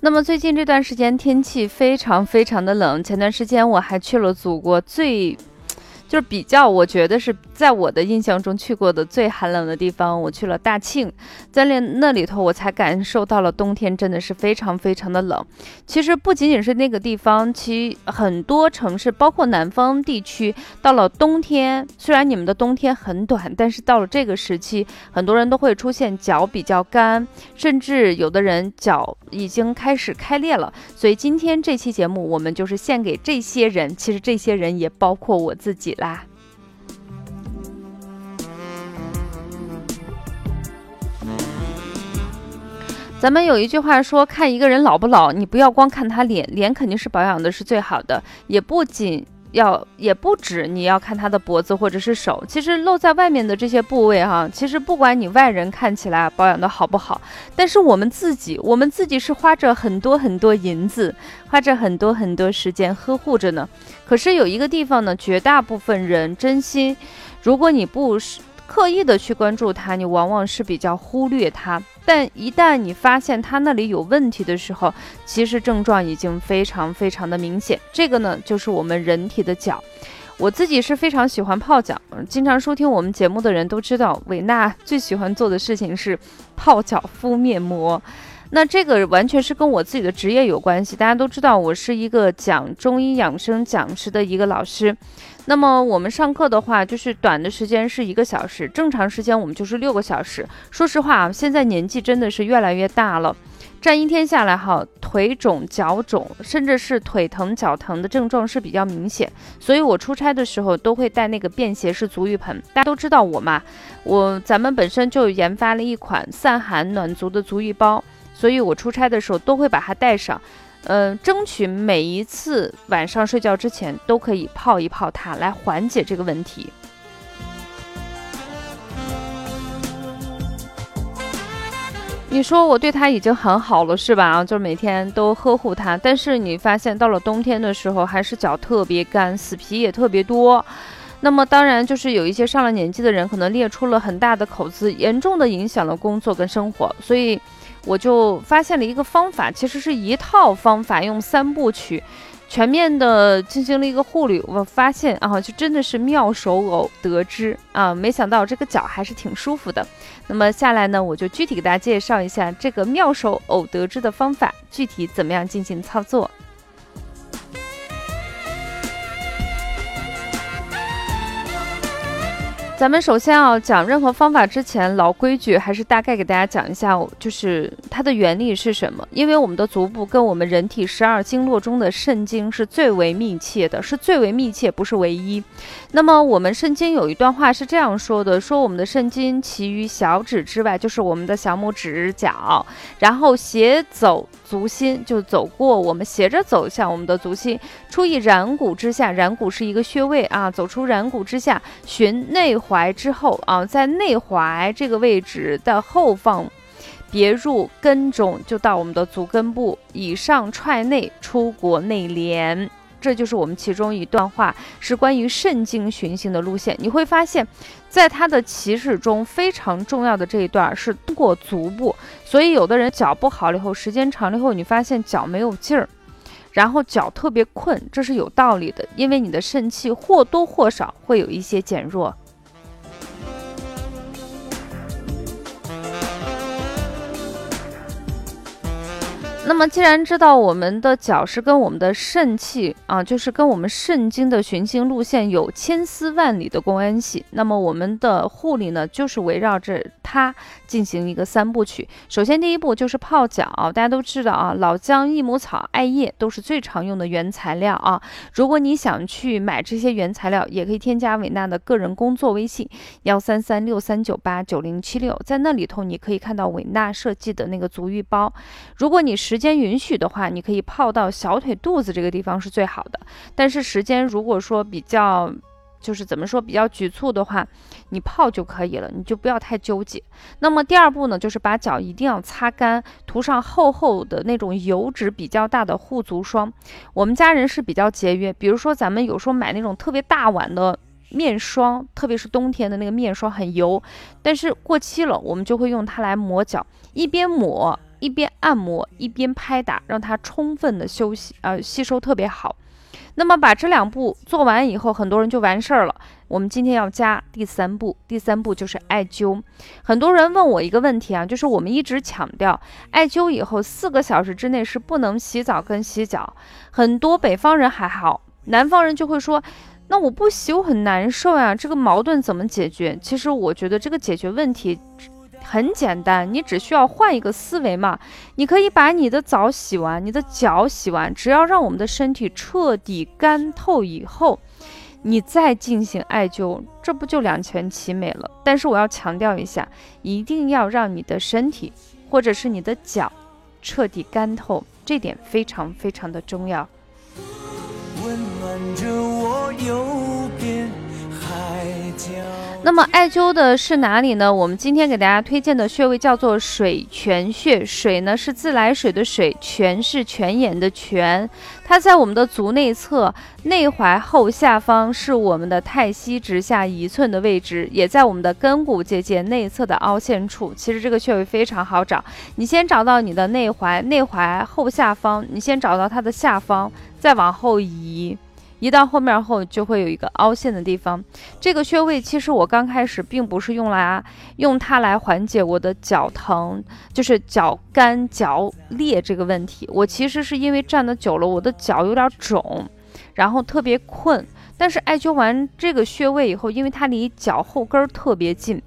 那么最近这段时间天气非常非常的冷，前段时间我还去了祖国最。就是比较，我觉得是在我的印象中去过的最寒冷的地方。我去了大庆，在那那里头，我才感受到了冬天真的是非常非常的冷。其实不仅仅是那个地方，其很多城市，包括南方地区，到了冬天，虽然你们的冬天很短，但是到了这个时期，很多人都会出现脚比较干，甚至有的人脚已经开始开裂了。所以今天这期节目，我们就是献给这些人。其实这些人也包括我自己。啦，咱们有一句话说，看一个人老不老，你不要光看他脸，脸肯定是保养的是最好的，也不仅。要也不止，你要看他的脖子或者是手，其实露在外面的这些部位哈，其实不管你外人看起来保养的好不好，但是我们自己，我们自己是花着很多很多银子，花着很多很多时间呵护着呢。可是有一个地方呢，绝大部分人真心，如果你不是。刻意的去关注它，你往往是比较忽略它。但一旦你发现它那里有问题的时候，其实症状已经非常非常的明显。这个呢，就是我们人体的脚。我自己是非常喜欢泡脚，经常收听我们节目的人都知道，伟娜最喜欢做的事情是泡脚敷面膜。那这个完全是跟我自己的职业有关系。大家都知道，我是一个讲中医养生讲师的一个老师。那么我们上课的话，就是短的时间是一个小时，正常时间我们就是六个小时。说实话啊，现在年纪真的是越来越大了，站一天下来哈，腿肿、脚肿，甚至是腿疼、脚疼的症状是比较明显。所以我出差的时候都会带那个便携式足浴盆。大家都知道我嘛，我咱们本身就研发了一款散寒暖足的足浴包，所以我出差的时候都会把它带上。嗯，争取每一次晚上睡觉之前都可以泡一泡它，来缓解这个问题。你说我对它已经很好了，是吧？啊，就是每天都呵护它，但是你发现到了冬天的时候，还是脚特别干，死皮也特别多。那么当然就是有一些上了年纪的人，可能裂出了很大的口子，严重的影响了工作跟生活，所以。我就发现了一个方法，其实是一套方法，用三部曲，全面的进行了一个护理。我发现啊，就真的是妙手偶得之啊！没想到这个脚还是挺舒服的。那么下来呢，我就具体给大家介绍一下这个妙手偶得之的方法，具体怎么样进行操作。咱们首先要讲任何方法之前，老规矩还是大概给大家讲一下，就是它的原理是什么。因为我们的足部跟我们人体十二经络中的肾经是最为密切的，是最为密切，不是唯一。那么我们肾经有一段话是这样说的：说我们的肾经其余小指之外，就是我们的小拇指脚，然后斜走。足心就走过，我们斜着走向我们的足心，出于然骨之下，然骨是一个穴位啊，走出然骨之下，循内踝之后啊，在内踝这个位置的后方，别入根中，就到我们的足根部，以上踹内，出国内连。这就是我们其中一段话，是关于肾经循行的路线。你会发现，在它的起始中非常重要的这一段是通过足部，所以有的人脚不好了以后，时间长了以后，你发现脚没有劲儿，然后脚特别困，这是有道理的，因为你的肾气或多或少会有一些减弱。那么，既然知道我们的脚是跟我们的肾气啊，就是跟我们肾经的循行路线有千丝万缕的关系，那么我们的护理呢，就是围绕着它进行一个三部曲。首先，第一步就是泡脚，大家都知道啊，老姜、益母草、艾叶都是最常用的原材料啊。如果你想去买这些原材料，也可以添加伟娜的个人工作微信幺三三六三九八九零七六，在那里头你可以看到伟娜设计的那个足浴包。如果你实间允许的话，你可以泡到小腿肚子这个地方是最好的。但是时间如果说比较，就是怎么说比较局促的话，你泡就可以了，你就不要太纠结。那么第二步呢，就是把脚一定要擦干，涂上厚厚的那种油脂比较大的护足霜。我们家人是比较节约，比如说咱们有时候买那种特别大碗的面霜，特别是冬天的那个面霜很油，但是过期了，我们就会用它来抹脚，一边抹。一边按摩一边拍打，让它充分的休息，呃，吸收特别好。那么把这两步做完以后，很多人就完事儿了。我们今天要加第三步，第三步就是艾灸。很多人问我一个问题啊，就是我们一直强调，艾灸以后四个小时之内是不能洗澡跟洗脚。很多北方人还好，南方人就会说，那我不洗我很难受呀，这个矛盾怎么解决？其实我觉得这个解决问题。很简单，你只需要换一个思维嘛。你可以把你的澡洗完，你的脚洗完，只要让我们的身体彻底干透以后，你再进行艾灸，这不就两全其美了？但是我要强调一下，一定要让你的身体或者是你的脚彻底干透，这点非常非常的重要。温暖着我右边。那么艾灸的是哪里呢？我们今天给大家推荐的穴位叫做水泉穴。水呢是自来水的水，泉是泉眼的泉。它在我们的足内侧内踝后下方，是我们的太溪直下一寸的位置，也在我们的根骨结节内侧的凹陷处。其实这个穴位非常好找，你先找到你的内踝，内踝后下方，你先找到它的下方，再往后移。移到后面后，就会有一个凹陷的地方。这个穴位其实我刚开始并不是用来用它来缓解我的脚疼，就是脚干脚裂这个问题。我其实是因为站的久了，我的脚有点肿，然后特别困。但是艾灸完这个穴位以后，因为它离脚后跟特别近，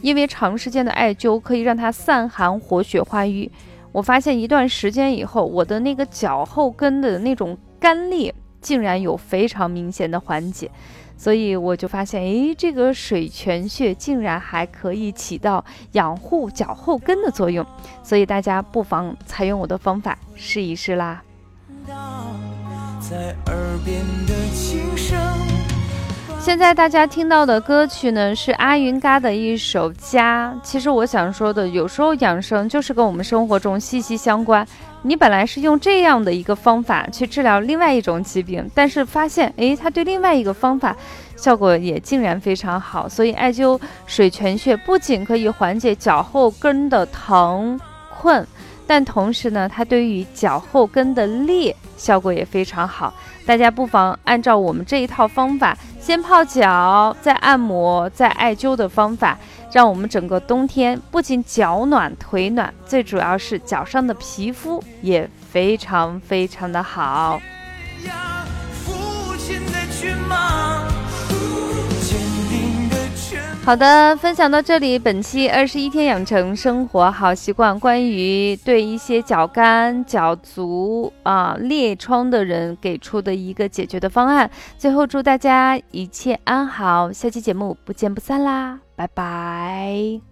因为长时间的艾灸可以让它散寒活血化瘀。我发现一段时间以后，我的那个脚后跟的那种干裂。竟然有非常明显的缓解，所以我就发现，诶，这个水泉穴竟然还可以起到养护脚后跟的作用，所以大家不妨采用我的方法试一试啦。在耳边的轻声现在大家听到的歌曲呢，是阿云嘎的一首《家》。其实我想说的，有时候养生就是跟我们生活中息息相关。你本来是用这样的一个方法去治疗另外一种疾病，但是发现，诶，它对另外一个方法效果也竟然非常好。所以艾灸水泉穴不仅可以缓解脚后跟的疼困。但同时呢，它对于脚后跟的裂效果也非常好。大家不妨按照我们这一套方法，先泡脚，再按摩，再艾灸的方法，让我们整个冬天不仅脚暖腿暖，最主要是脚上的皮肤也非常非常的好。父亲的骏马好的，分享到这里，本期二十一天养成生活好习惯，关于对一些脚干、脚足啊裂疮的人给出的一个解决的方案。最后祝大家一切安好，下期节目不见不散啦，拜拜。